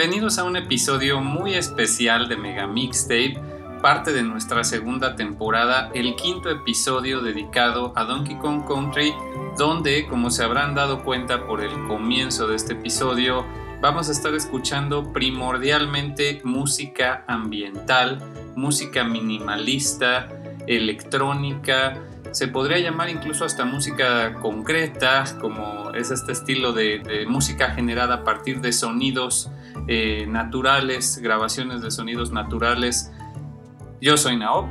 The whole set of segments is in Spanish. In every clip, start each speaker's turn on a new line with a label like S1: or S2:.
S1: Bienvenidos a un episodio muy especial de Mega Mixtape, parte de nuestra segunda temporada, el quinto episodio dedicado a Donkey Kong Country, donde, como se habrán dado cuenta por el comienzo de este episodio, vamos a estar escuchando primordialmente música ambiental, música minimalista, electrónica, se podría llamar incluso hasta música concreta, como es este estilo de, música generada a partir de sonidos eh, naturales, grabaciones de sonidos naturales. Yo soy Naop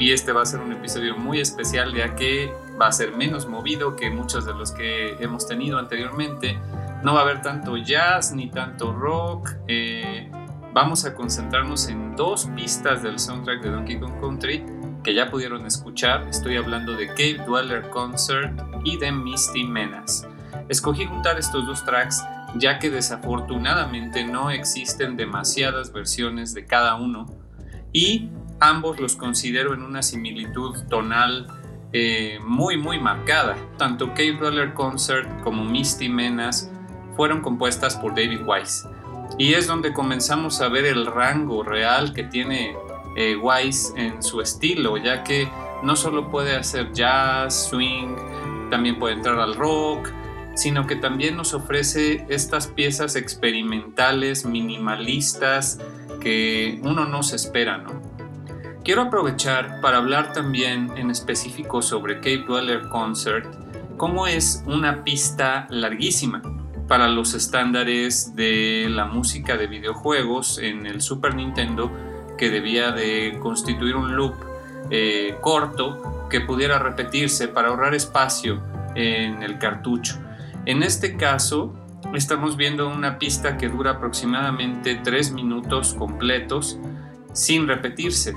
S1: y este va a ser un episodio muy especial ya que va a ser menos movido que muchos de los que hemos tenido anteriormente. No va a haber tanto jazz ni tanto rock. Eh, vamos a concentrarnos en dos pistas del soundtrack de Donkey Kong Country que ya pudieron escuchar, estoy hablando de Cave Dweller Concert y de Misty Menace. Escogí juntar estos dos tracks ya que desafortunadamente no existen demasiadas versiones de cada uno y ambos los considero en una similitud tonal eh, muy muy marcada. Tanto Cave Dweller Concert como Misty Menace fueron compuestas por David Wise y es donde comenzamos a ver el rango real que tiene eh, Wise en su estilo, ya que no solo puede hacer jazz, swing, también puede entrar al rock, sino que también nos ofrece estas piezas experimentales, minimalistas, que uno no se espera, ¿no? Quiero aprovechar para hablar también en específico sobre Cape Dweller Concert, cómo es una pista larguísima para los estándares de la música de videojuegos en el Super Nintendo que debía de constituir un loop eh, corto que pudiera repetirse para ahorrar espacio en el cartucho. En este caso, estamos viendo una pista que dura aproximadamente 3 minutos completos sin repetirse.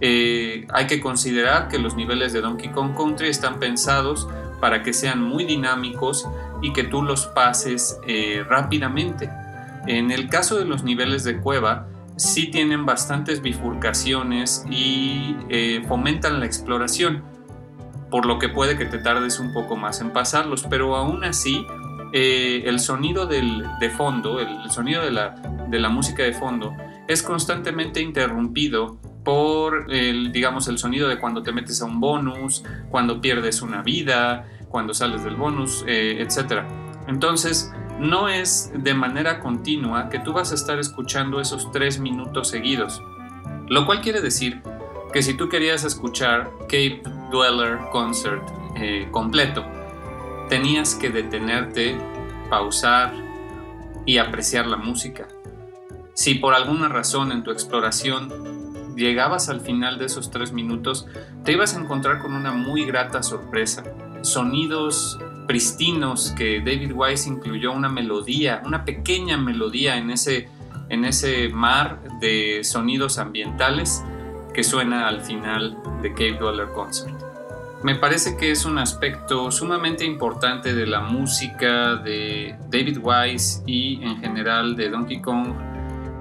S1: Eh, hay que considerar que los niveles de Donkey Kong Country están pensados para que sean muy dinámicos y que tú los pases eh, rápidamente. En el caso de los niveles de cueva, sí tienen bastantes bifurcaciones y eh, fomentan la exploración, por lo que puede que te tardes un poco más en pasarlos, pero aún así eh, el sonido del, de fondo, el, sonido de la, de la, música de fondo, es constantemente interrumpido por el, digamos, el sonido de cuando te metes a un bonus, cuando pierdes una vida, cuando sales del bonus, eh, etc. Entonces, no es de manera continua que tú vas a estar escuchando esos tres minutos seguidos. Lo cual quiere decir que si tú querías escuchar Cape Dweller Concert eh, completo, tenías que detenerte, pausar y apreciar la música. Si por alguna razón en tu exploración llegabas al final de esos tres minutos, te ibas a encontrar con una muy grata sorpresa. Sonidos pristinos que David Wise incluyó una melodía, una pequeña melodía en ese, en ese mar de sonidos ambientales que suena al final de Cave Dweller Concert. Me parece que es un aspecto sumamente importante de la música de David Wise y en general de Donkey Kong,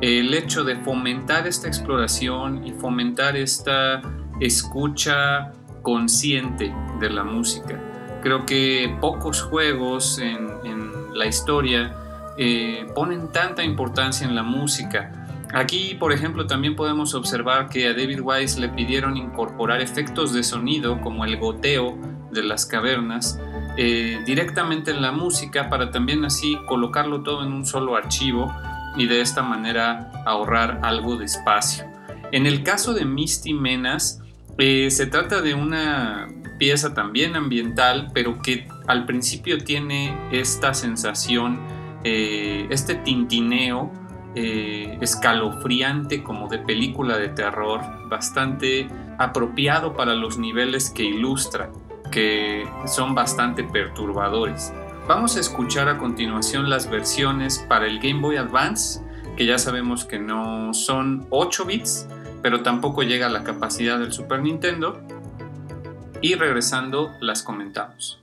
S1: el hecho de fomentar esta exploración y fomentar esta escucha consciente de la música. Creo que pocos juegos en, la historia eh, ponen tanta importancia en la música. Aquí, por ejemplo, también podemos observar que a David Wise le pidieron incorporar efectos de sonido como el goteo de las cavernas eh, directamente en la música para también así colocarlo todo en un solo archivo y de esta manera ahorrar algo de espacio. En el caso de Misty Menas, eh, se trata de una pieza también ambiental, pero que al principio tiene esta sensación, eh, este tintineo eh, escalofriante como de película de terror, bastante apropiado para los niveles que ilustra, que son bastante perturbadores. Vamos a escuchar a continuación las versiones para el Game Boy Advance, que ya sabemos que no son 8 bits, pero tampoco llega a la capacidad del Super Nintendo, y regresando las comentamos.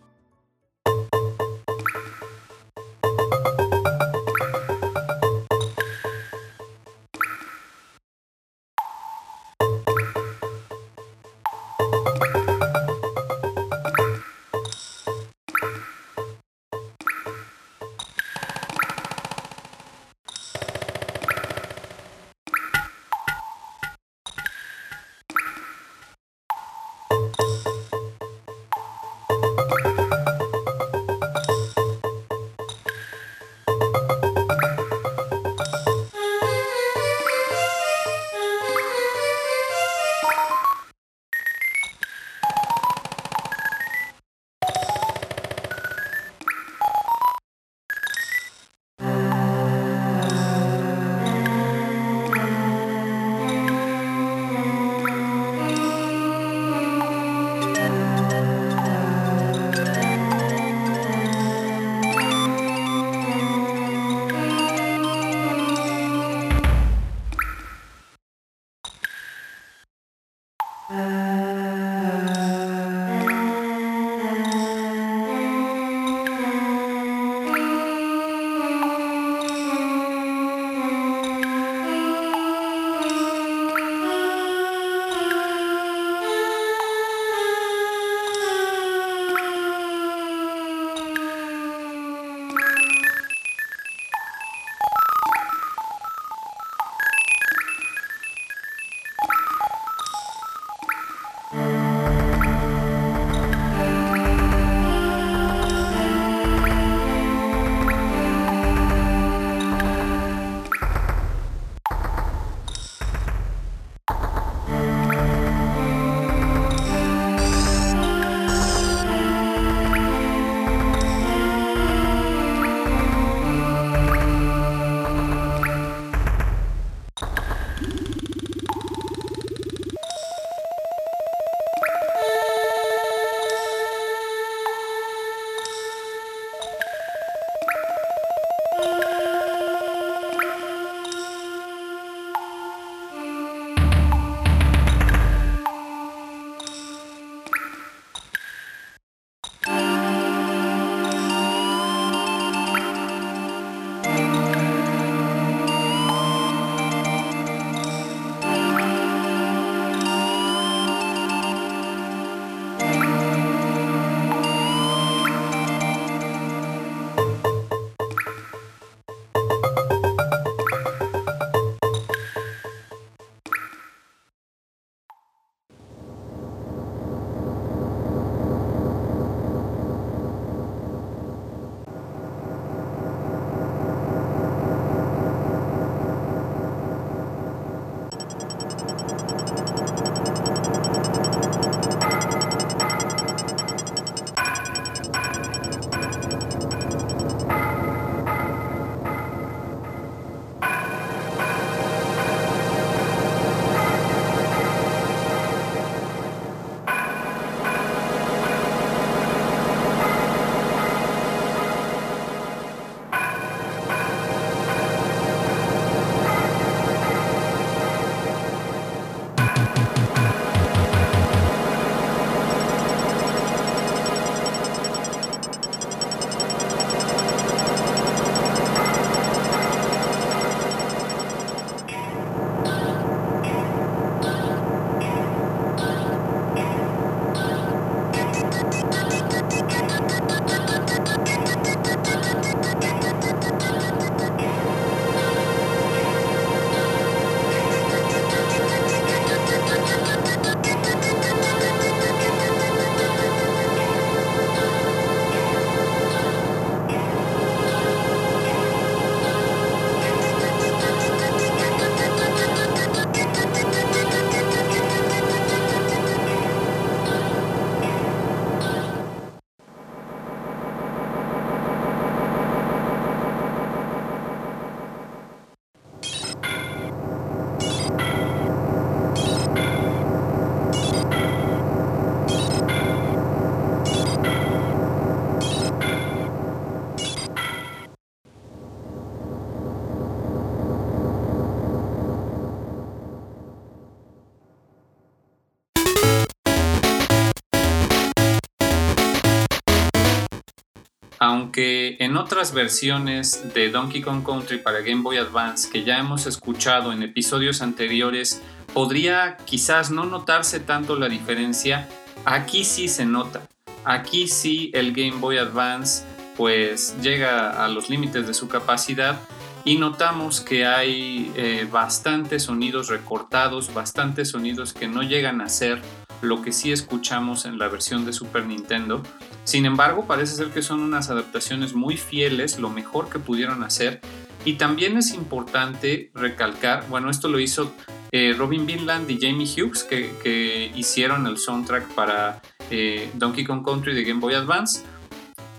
S1: Aunque en otras versiones de Donkey Kong Country para Game Boy Advance que ya hemos escuchado en episodios anteriores, podría quizás no notarse tanto la diferencia, aquí sí se nota. Aquí sí el Game Boy Advance pues llega a los límites de su capacidad y notamos que hay eh, bastantes sonidos recortados, bastantes sonidos que no llegan a ser lo que sí escuchamos en la versión de Super Nintendo. Sin embargo, parece ser que son unas adaptaciones muy fieles, lo mejor que pudieron hacer. Y también es importante recalcar, bueno, esto lo hizo eh, Robin Vinland y Jamie Hughes, que, hicieron el soundtrack para eh, Donkey Kong Country de Game Boy Advance.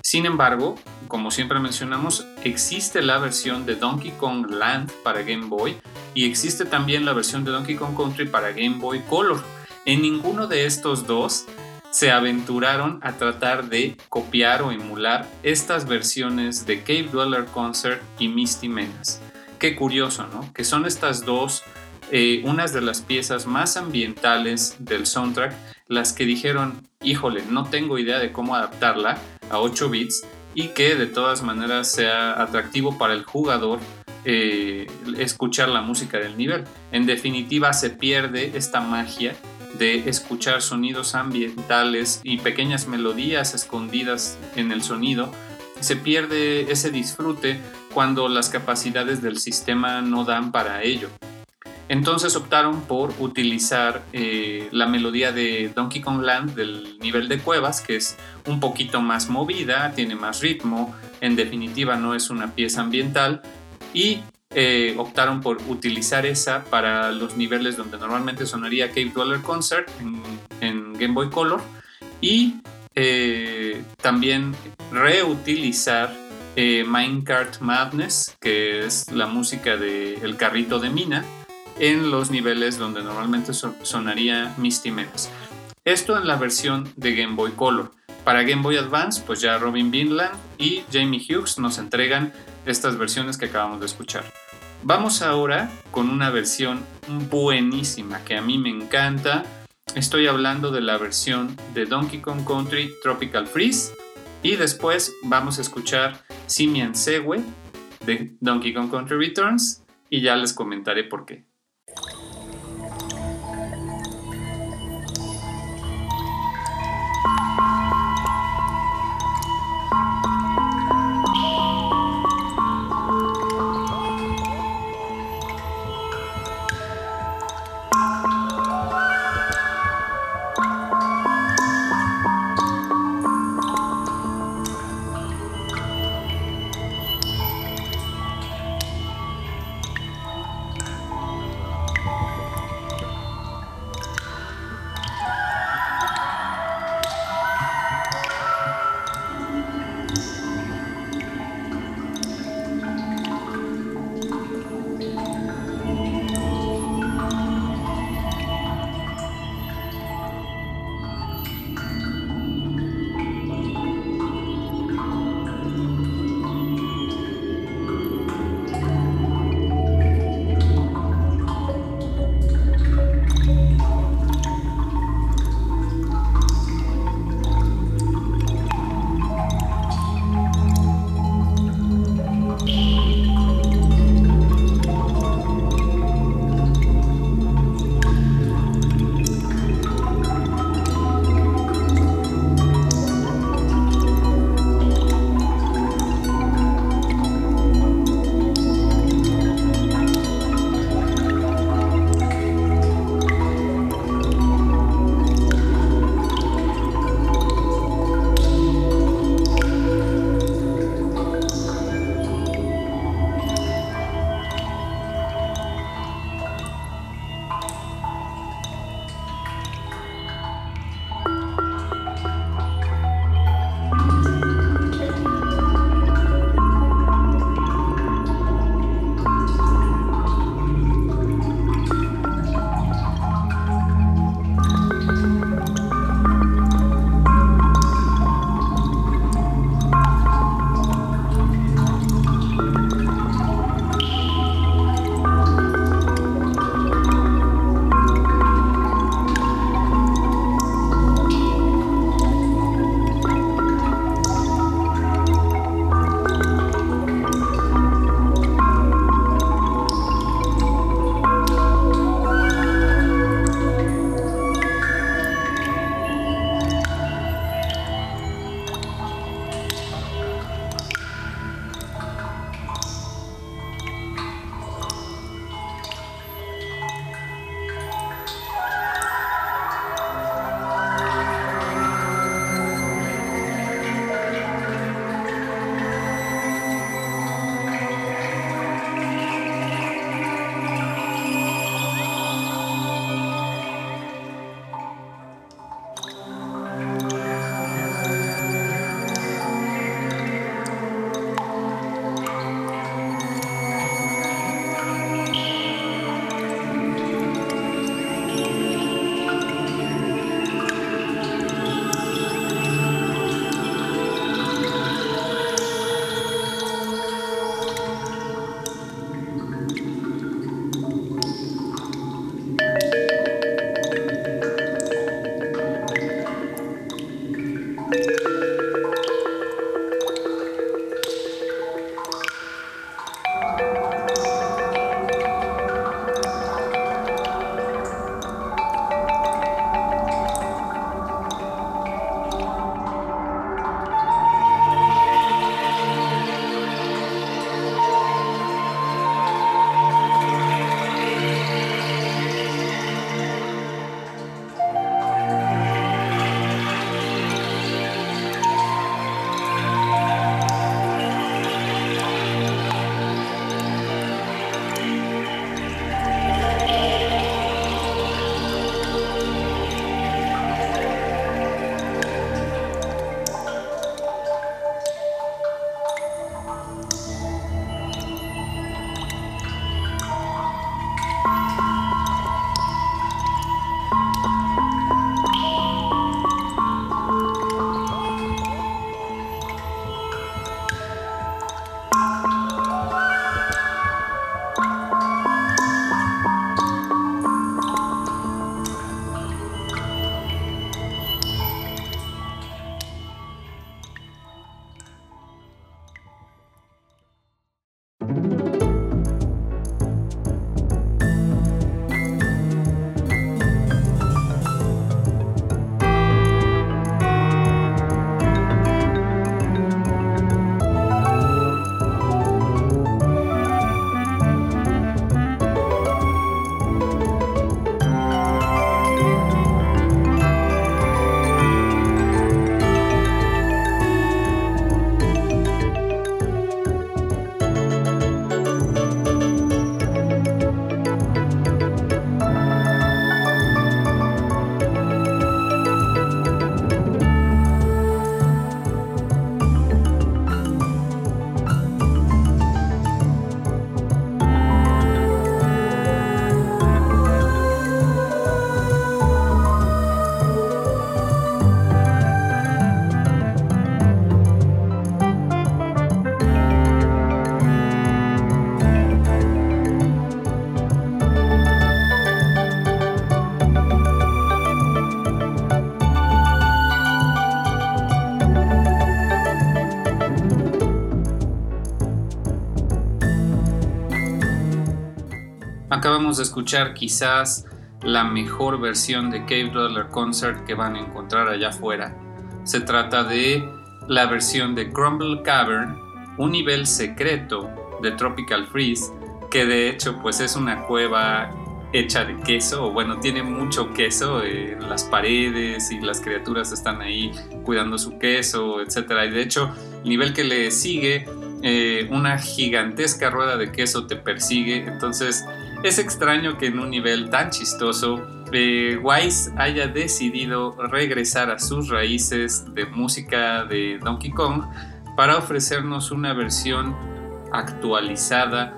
S1: Sin embargo, como siempre mencionamos, existe la versión de Donkey Kong Land para Game Boy y existe también la versión de Donkey Kong Country para Game Boy Color. En ninguno de estos dos se aventuraron a tratar de copiar o emular estas versiones de Cave Dweller Concert y Misty Menace. Qué curioso, ¿no? Que son estas dos, eh, unas de las piezas más ambientales del soundtrack, las que dijeron, híjole, no tengo idea de cómo adaptarla a 8 bits y que de todas maneras sea atractivo para el jugador eh, escuchar la música del nivel. En definitiva, se pierde esta magia de escuchar sonidos ambientales y pequeñas melodías escondidas en el sonido, se pierde ese disfrute cuando las capacidades del sistema no dan para ello. Entonces optaron por utilizar eh, la melodía de Donkey Kong Land del nivel de cuevas, que es un poquito más movida, tiene más ritmo, en definitiva no es una pieza ambiental, y eh, optaron por utilizar esa para los niveles donde normalmente sonaría Cave Dweller Concert en, Game Boy Color y eh, también reutilizar eh, Minecart Madness, que es la música del el carrito de mina, en los niveles donde normalmente sonaría Misty Menace. Esto en la versión de Game Boy Color. Para Game Boy Advance, pues ya Robin Vinland y Jamie Hughes nos entregan estas versiones que acabamos de escuchar. Vamos ahora con una versión buenísima que a mí me encanta. Estoy hablando de la versión de Donkey Kong Country Tropical Freeze. Y después vamos a escuchar Simian Segue de Donkey Kong Country Returns. Y ya les comentaré por qué. Escuchar quizás la mejor versión de Cave Dweller Concert que van a encontrar allá afuera. Se trata de la versión de Crumble Cavern, un nivel secreto de Tropical Freeze, que de hecho pues es una cueva hecha de queso, o bueno, tiene mucho queso en las paredes y las criaturas están ahí cuidando su queso, etc. Y de hecho, el nivel que le sigue, eh, una gigantesca rueda de queso te persigue, entonces es extraño que en un nivel tan chistoso eh, Wise haya decidido regresar a sus raíces de música de Donkey Kong para ofrecernos una versión actualizada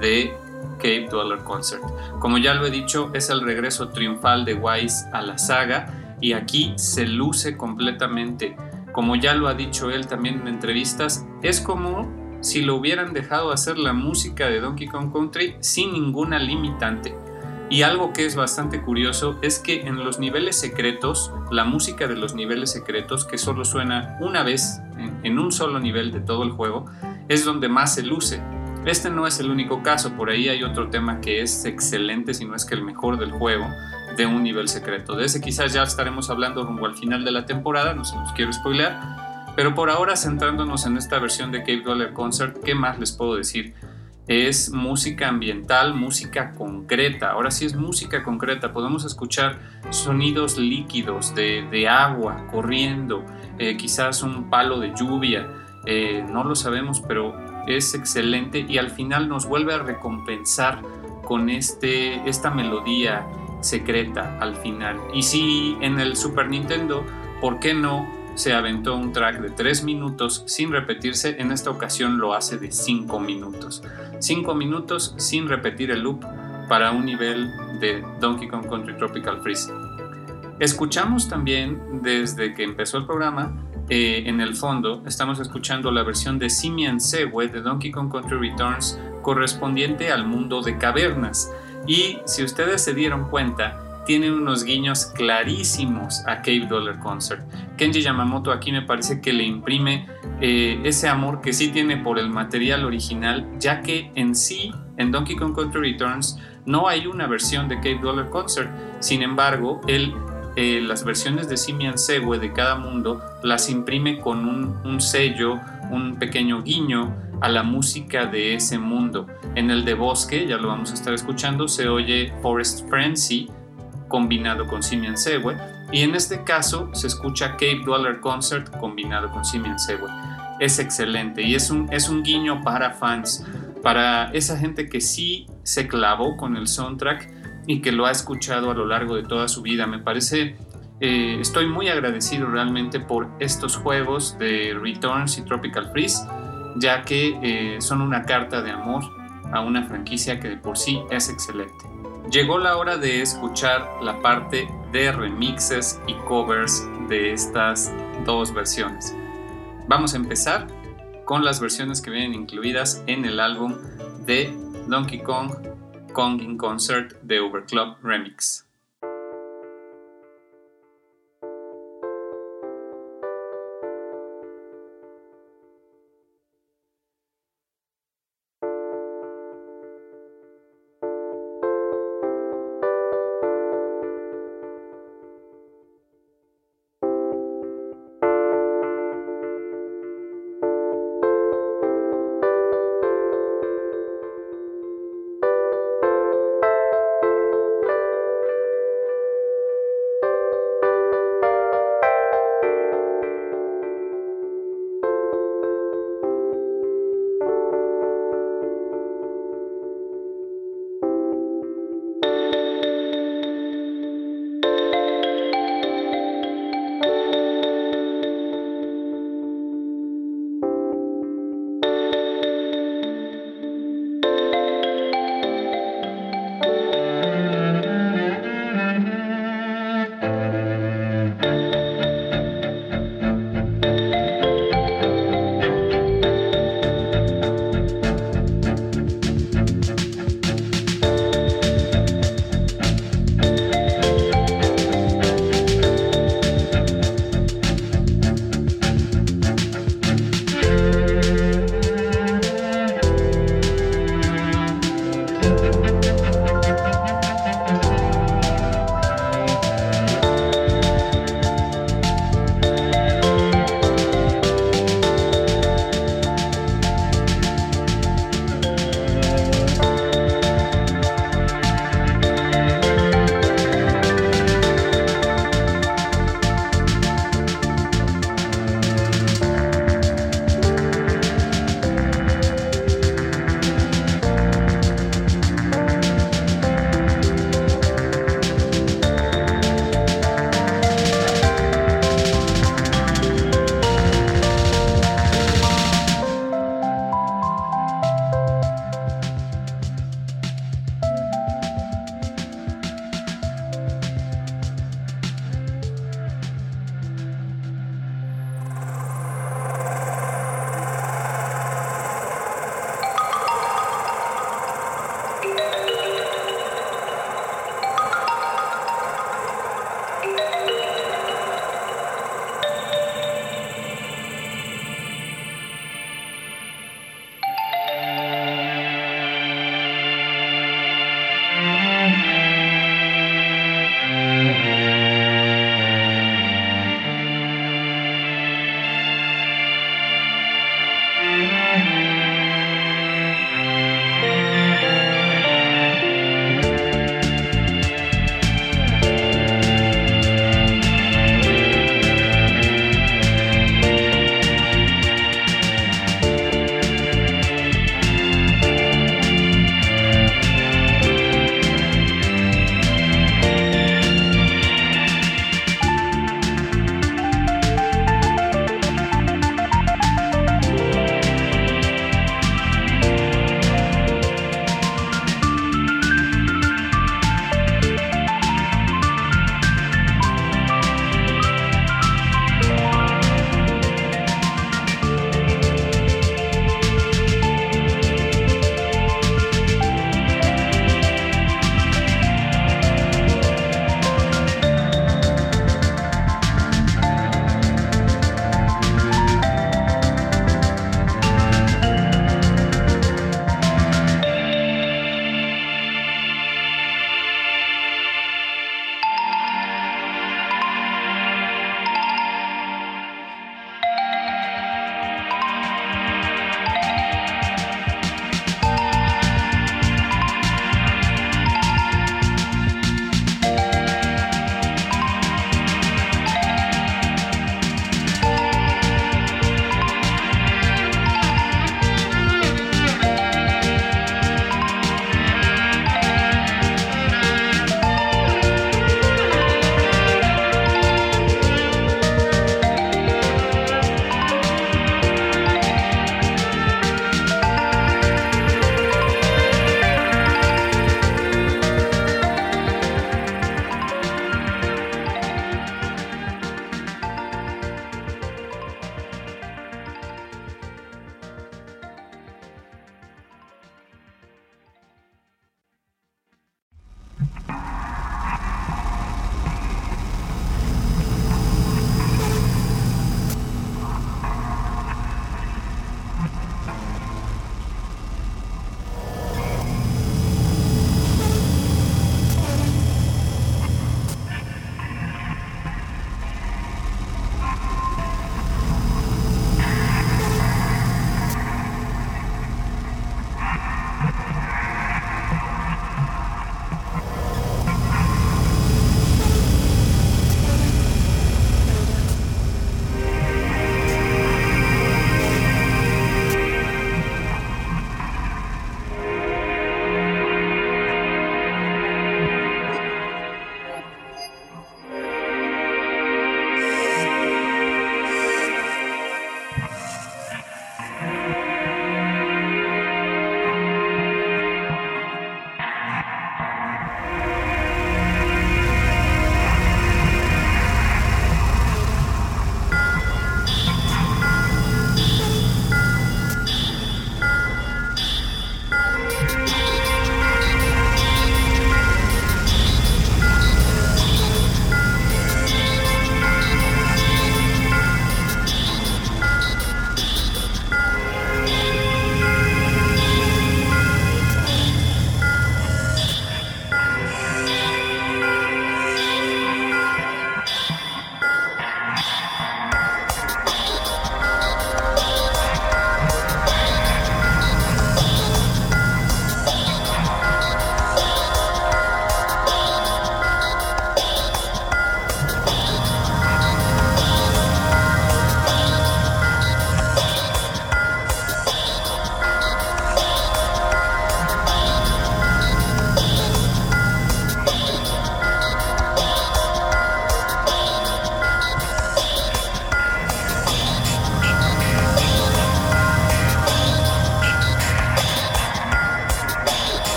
S1: de Cave Dweller Concert. Como ya lo he dicho, es el regreso triunfal de Wise a la saga y aquí se luce completamente. Como ya lo ha dicho él también en entrevistas, es como si lo hubieran dejado hacer la música de Donkey Kong Country sin ninguna limitante. Y algo que es bastante curioso es que en los niveles secretos, la música de los niveles secretos, que solo suena una vez en, un solo nivel de todo el juego, es donde más se luce. Este no es el único caso, por ahí hay otro tema que es excelente, si no es que el mejor del juego, de un nivel secreto. De ese quizás ya estaremos hablando rumbo al final de la temporada, no se los quiero spoiler, pero por ahora centrándonos en esta versión de Cave Dweller Concert, ¿qué más les puedo decir? Es música ambiental, música concreta. Ahora sí es música concreta. Podemos escuchar sonidos líquidos de, agua corriendo, eh, quizás un palo de lluvia. Eh, no lo sabemos, pero es excelente y al final nos vuelve a recompensar con este, esta melodía secreta al final. Y si en el Super Nintendo, ¿por qué no? Se aventó un track de 3 minutos sin repetirse, en esta ocasión lo hace de 5 minutos. 5 minutos sin repetir el loop para un nivel de Donkey Kong Country Tropical Freeze. Escuchamos también desde que empezó el programa eh, en el fondo estamos escuchando la versión de Simian Sewe de Donkey Kong Country Returns correspondiente al mundo de cavernas. Y si ustedes se dieron cuenta, tiene unos guiños clarísimos a Cave Dollar Concert. Kenji Yamamoto aquí me parece que le imprime eh, ese amor que sí tiene por el material original, ya que en sí, en Donkey Kong Country Returns, no hay una versión de Cave Dollar Concert. Sin embargo, él eh, las versiones de Simian Sewe de cada mundo las imprime con un, sello, un pequeño guiño a la música de ese mundo. En el de Bosque, ya lo vamos a estar escuchando, se oye Forest Frenzy combinado con Simian Sewe y en este caso se escucha Cave Dweller Concert combinado con Simian Sewe. Es excelente y es un, es un guiño para fans, para esa gente que sí se clavó con el soundtrack y que lo ha escuchado a lo largo de toda su vida. Me parece, eh, estoy muy agradecido realmente por estos juegos de Returns y Tropical Freeze, ya que eh, son una carta de amor a una franquicia que de por sí es excelente. Llegó la hora de escuchar la parte de remixes y covers de estas dos versiones. Vamos a empezar con las versiones que vienen incluidas en el álbum de Donkey Kong Kong in Concert de Overclock Remix.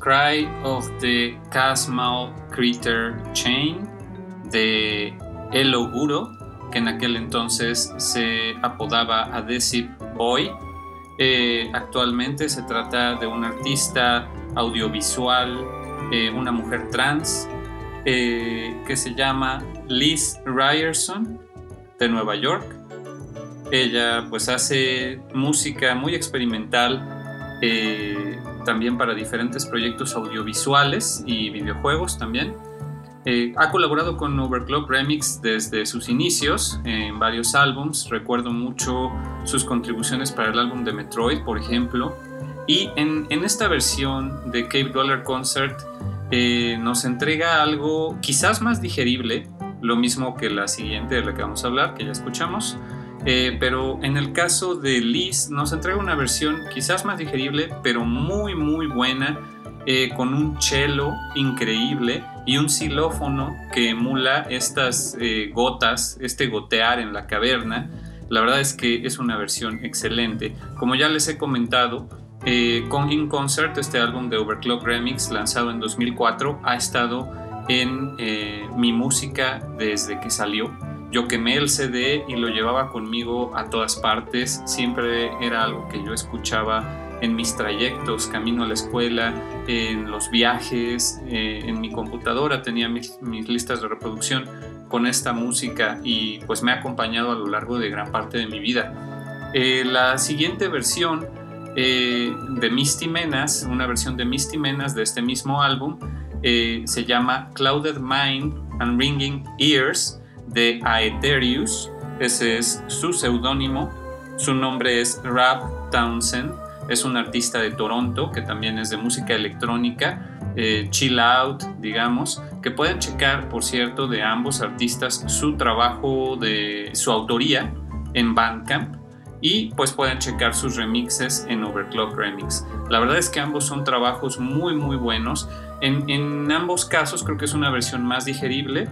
S1: Cry of the Casmal Critter Chain de El Oguro, que en aquel entonces se apodaba Adhesive Boy. Eh, actualmente se trata de un artista audiovisual, eh, una mujer trans, eh, que se llama Liz Ryerson de Nueva York. Ella pues hace música muy experimental también para diferentes proyectos audiovisuales y videojuegos también. Eh, ha colaborado con Overclock Remix desde sus inicios en varios álbums. Recuerdo mucho sus contribuciones para el álbum de Metroid, por ejemplo. Y en, esta versión de Cape Dollar Concert eh, nos entrega algo quizás más digerible, lo mismo que la siguiente de la que vamos a hablar, que ya escuchamos, eh, pero en el caso de Liz nos entrega una versión quizás más digerible, pero muy muy buena. eh, con un cello increíble y un xilófono que emula estas eh, gotas, este gotear en la caverna. La verdad es que es una versión excelente. Como ya les he comentado, eh, con In Concert, este álbum de Overclock Remix lanzado en 2004, ha estado en mi música desde que salió. Yo quemé el CD y lo llevaba conmigo a todas partes. Siempre era algo que yo escuchaba en mis trayectos, camino a la escuela, en los viajes, eh, en mi computadora tenía mis, listas de reproducción con esta música y pues me ha acompañado a lo largo de gran parte de mi vida. Eh, la siguiente versión eh, de Misty Menas, una versión de Misty Menas de este mismo álbum, se llama Clouded Mind and Ringing Ears de Aetherius. Ese es su seudónimo. Su nombre es Rab Townsend es un artista de Toronto que también es de música electrónica, eh, chill out, digamos, que pueden checar, por cierto, de ambos artistas su trabajo de su autoría en Bandcamp y pues pueden checar sus remixes en Overclock Remix. La verdad es que ambos son trabajos muy muy buenos. En, en ambos casos creo que es una versión más digerible,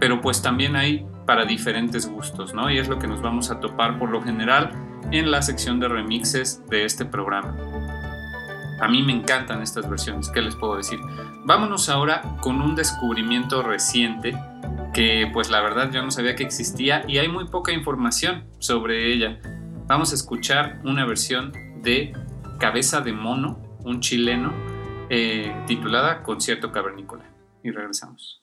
S1: pero pues también hay para diferentes gustos, ¿no? Y es lo que nos vamos a topar por lo general en la sección de remixes de este programa. A mí me encantan estas versiones, ¿qué les puedo decir? Vámonos ahora con un descubrimiento reciente que pues la verdad yo no sabía que existía y hay muy poca información sobre ella. Vamos a escuchar una versión de Cabeza de Mono, un chileno, eh, titulada Concierto Cavernícola. Y regresamos.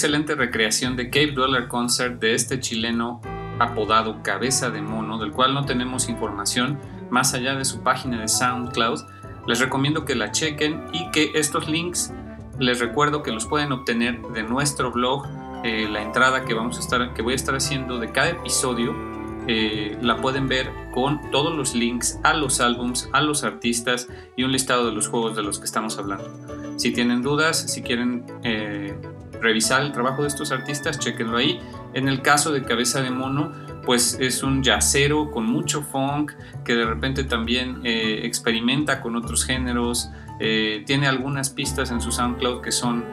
S1: Excelente recreación de Cape Dollar Concert de este chileno apodado Cabeza de Mono, del cual no tenemos información más allá de su página de SoundCloud. Les recomiendo que la chequen y que estos links les recuerdo que los pueden obtener de nuestro blog. Eh, la entrada que, vamos a estar, que voy a estar haciendo de cada episodio eh, la pueden ver con todos los links a los álbums, a los artistas y un listado de los juegos de los que estamos hablando. Si tienen dudas, si quieren eh, revisar el trabajo de estos artistas, chequenlo ahí. En el caso de Cabeza de Mono, pues es un yacero con mucho funk que de repente también eh, experimenta con otros géneros. tiene algunas pistas en su SoundCloud que son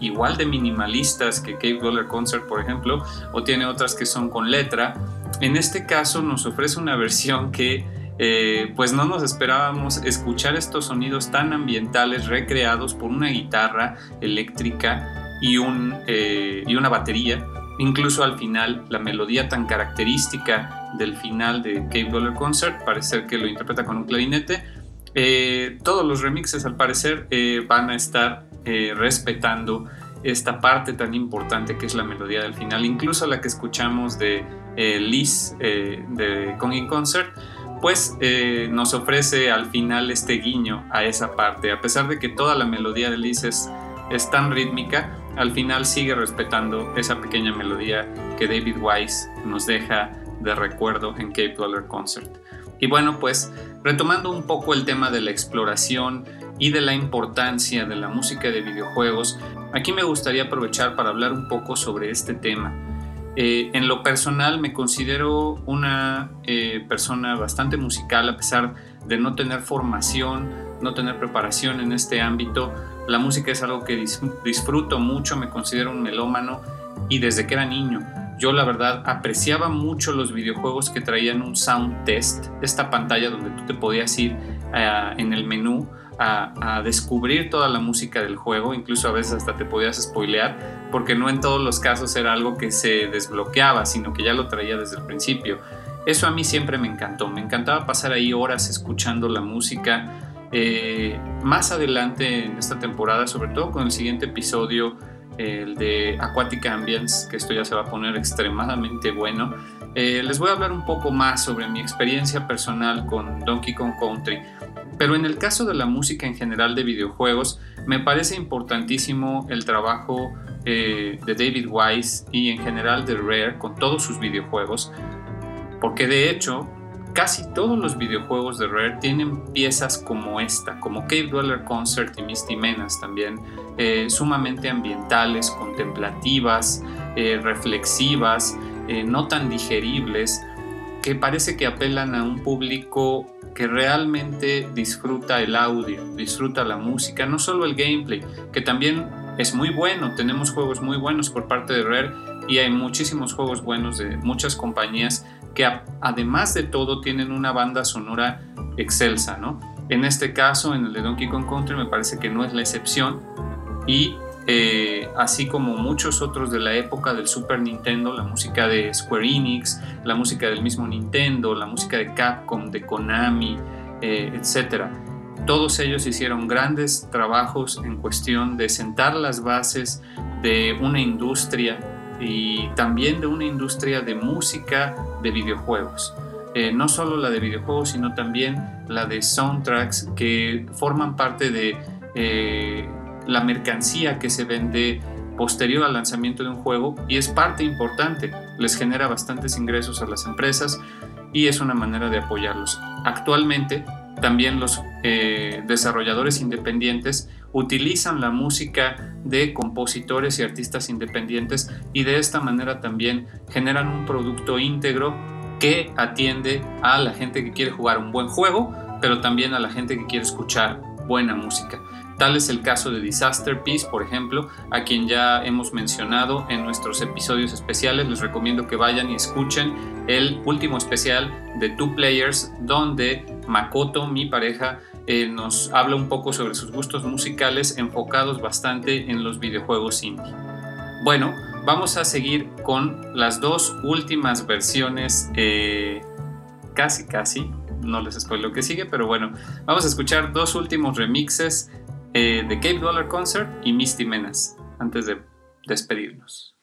S1: igual de minimalistas que Cave Dollar Concert, por ejemplo, o tiene otras que son con letra. En este caso nos ofrece una versión que eh, pues no nos esperábamos escuchar estos sonidos tan ambientales recreados por una guitarra eléctrica y, un, eh, y una batería. Incluso al final, la melodía tan característica del final de Cave Dollar Concert, parece que lo interpreta con un clarinete. Eh, todos los remixes, al parecer, van a estar respetando esta parte tan importante que es la melodía del final, incluso la que escuchamos de eh, Liz eh, de Kong Concert, pues eh, nos ofrece al final este guiño a esa parte. A pesar de que toda la melodía de Liz es, es tan rítmica, al final sigue respetando esa pequeña melodía que David Wise nos deja de recuerdo en Cape Dollar Concert. Y bueno, pues retomando un poco el tema de la exploración y de la importancia de la música de videojuegos, aquí me gustaría aprovechar para hablar un poco sobre este tema. Eh, en lo personal me considero una eh, persona bastante musical a pesar de no tener formación, no tener preparación en este ámbito. La música es algo que disfruto mucho, me considero un melómano y desde que era niño. Yo la verdad apreciaba mucho los videojuegos que traían un sound test, esta pantalla donde tú te podías ir eh, en el menú a, descubrir toda la música del juego, incluso a veces hasta te podías spoilear, porque no en todos los casos era algo que se desbloqueaba, sino que ya lo traía desde el principio. Eso a mí siempre me encantó, me encantaba pasar ahí horas escuchando la música. Eh, más adelante en esta temporada, sobre todo con el siguiente episodio, el de Aquatic Ambience, que esto ya se va a poner extremadamente bueno, eh, les voy a hablar un poco más sobre mi experiencia personal con Donkey Kong Country. Pero en el caso de la música en general de videojuegos, me parece importantísimo el trabajo eh, de David Wise y en general de Rare con todos sus videojuegos, porque de hecho casi todos los videojuegos de Rare tienen piezas como esta, como Cave Dweller Concert y Misty Menace también, eh, sumamente ambientales, contemplativas, eh, reflexivas, no tan digeribles, que parece que apelan a un público que realmente disfruta el audio, disfruta la música, no solo el gameplay, que también es muy bueno, tenemos juegos muy buenos por parte de Rare y hay muchísimos juegos buenos de muchas compañías que además de todo tienen una banda sonora excelsa, ¿no? En este caso, en el de Donkey Kong Country me parece que no es la excepción y eh, así como muchos otros de la época del Super Nintendo, la música de Square Enix, la música del mismo Nintendo, la música de Capcom, de Konami, eh, etc. Todos ellos hicieron grandes trabajos en cuestión de sentar las bases de una industria y también de una industria de música de videojuegos. Eh, no solo la de videojuegos, sino también la de soundtracks que forman parte de la mercancía que se vende posterior al lanzamiento de un juego y es parte importante, les genera bastantes ingresos a las empresas y es una manera de apoyarlos. Actualmente también los eh, desarrolladores independientes utilizan la música de compositores y artistas independientes y de esta manera también generan un producto íntegro que atiende a la gente que quiere jugar un buen juego, pero también a la gente que quiere escuchar buena música. Tal es el caso de Disaster Peace, por ejemplo, a quien ya hemos mencionado en nuestros episodios especiales. Les recomiendo que vayan y escuchen el último especial de Two Players, donde Makoto, mi pareja, eh, nos habla un poco sobre sus gustos musicales enfocados bastante en los videojuegos indie. Bueno, vamos a seguir con las dos últimas versiones, eh, casi casi, no les spoilo lo que sigue, pero bueno, vamos a escuchar dos últimos remixes eh, The Cape Dollar Concert y Misty Menace, antes de despedirnos.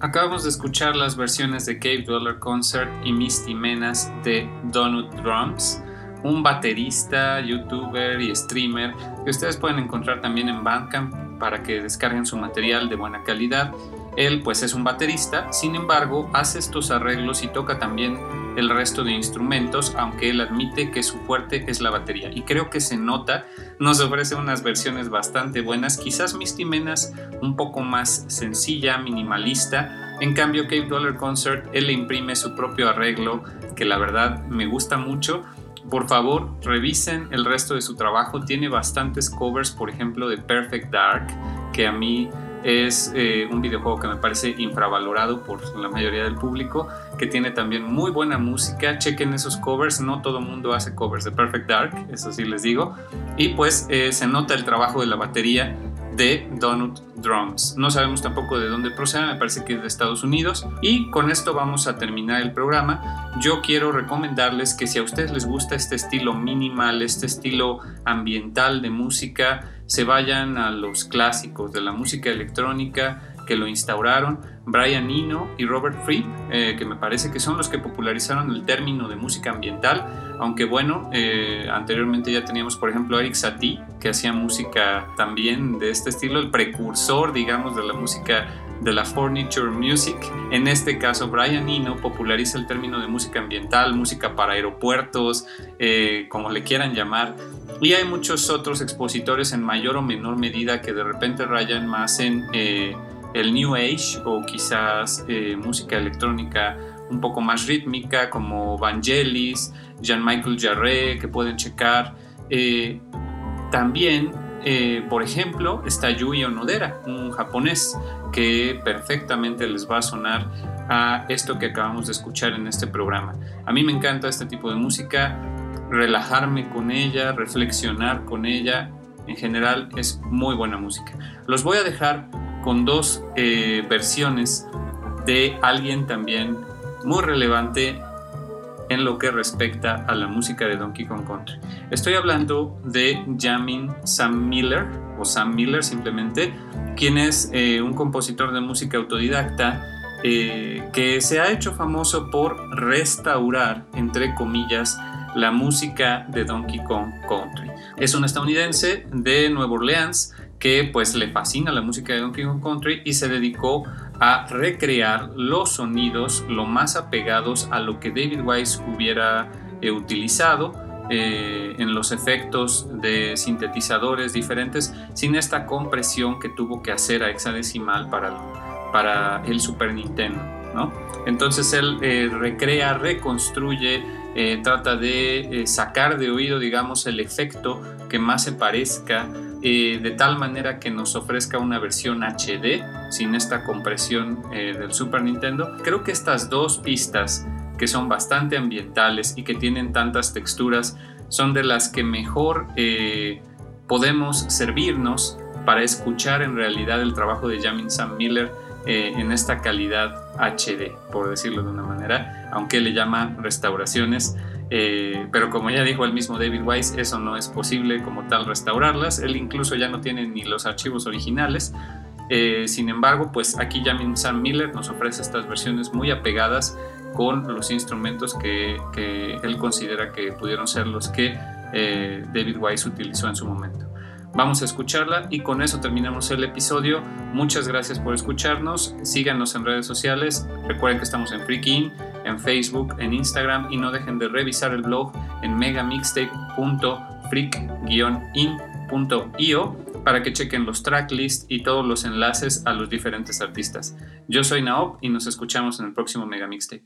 S1: Acabamos de escuchar las versiones de Cave Dweller Concert y Misty Menas de Donut Drums, un baterista, youtuber y streamer que ustedes pueden encontrar también en Bandcamp para que descarguen su material de buena calidad. Él pues es un baterista, sin embargo hace estos arreglos y toca también el resto de instrumentos, aunque él admite que su fuerte es la batería. Y creo que se nota, nos ofrece unas versiones bastante buenas, quizás Misty Menas un poco más sencilla, minimalista. En cambio, Cape Dollar Concert, él le imprime su propio arreglo, que la verdad me gusta mucho. Por favor, revisen el resto de su trabajo. Tiene bastantes covers, por ejemplo, de Perfect Dark, que a mí es eh, un videojuego que me parece infravalorado por la mayoría del público, que tiene también muy buena música. Chequen esos covers, no todo mundo hace covers de Perfect Dark, eso sí les digo. Y pues eh, se nota el trabajo de la batería de Donut Drums. No sabemos tampoco de dónde procede, me parece que es de Estados Unidos. Y con esto vamos a terminar el programa. Yo quiero recomendarles que si a ustedes les gusta este estilo minimal, este estilo ambiental de música, se vayan a los clásicos de la música electrónica que lo instauraron, Brian Eno y Robert Fripp, eh, que me parece que son los que popularizaron el término de música ambiental, aunque bueno, eh, anteriormente ya teníamos por ejemplo Eric Satie, que hacía música también de este estilo, el precursor, digamos, de la música de la furniture music. En este caso, Brian Eno populariza el término de música ambiental, música para aeropuertos, eh, como le quieran llamar. Y hay muchos otros expositores en mayor o menor medida que de repente rayan más en el New Age o quizás eh, música electrónica un poco más rítmica como Vangelis, Jean-Michael Jarre, que pueden checar. Eh, también, eh, por ejemplo, está Yui Onodera, un japonés que perfectamente les va a sonar a esto que acabamos de escuchar en este programa. A mí me encanta este tipo de música, relajarme con ella, reflexionar con ella. En general es muy buena música. Los voy a dejar con dos eh, versiones de alguien también muy relevante en lo que respecta a la música de Donkey Kong Country. Estoy hablando de Jamin Sam Miller, o Sam Miller simplemente, quien es eh, un compositor de música autodidacta eh, que se ha hecho famoso por restaurar, entre comillas, la música de Donkey Kong Country. Es un estadounidense de Nueva Orleans que pues le fascina la música de Donkey Kong Country y se dedicó a recrear los sonidos lo más apegados a lo que David Wise hubiera eh, utilizado eh, en los efectos de sintetizadores diferentes sin esta compresión que tuvo que hacer a hexadecimal para, para el Super Nintendo. ¿no? Entonces él eh, recrea, reconstruye, trata de sacar de oído, digamos, el efecto que más se parezca eh, de tal manera que nos ofrezca una versión HD sin esta compresión eh, del Super Nintendo. Creo que estas dos pistas que son bastante ambientales y que tienen tantas texturas son de las que mejor eh, podemos servirnos para escuchar en realidad el trabajo de Jamin Sam Miller en esta calidad HD, por decirlo de una manera, aunque le llama restauraciones eh, pero como ya dijo el mismo David Wise, eso no es posible como tal restaurarlas. Él incluso ya no tiene ni los archivos originales. Eh, sin embargo, pues aquí Jamin Sam Miller nos ofrece estas versiones muy apegadas con los instrumentos que, él considera que pudieron ser los que eh, David Wise utilizó en su momento. Vamos a escucharla y con eso terminamos el episodio. Muchas gracias por escucharnos. Síganos en redes sociales. Recuerden que estamos en Freaking, en Facebook, en Instagram y no dejen de revisar el blog en megamixtape.freak-in.io para que chequen los tracklists y todos los enlaces a los diferentes artistas. Yo soy Naop y nos escuchamos en el próximo Mega Mixtape.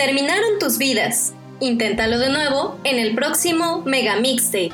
S2: Terminaron tus vidas. Inténtalo de nuevo en el próximo Mega Mixtape.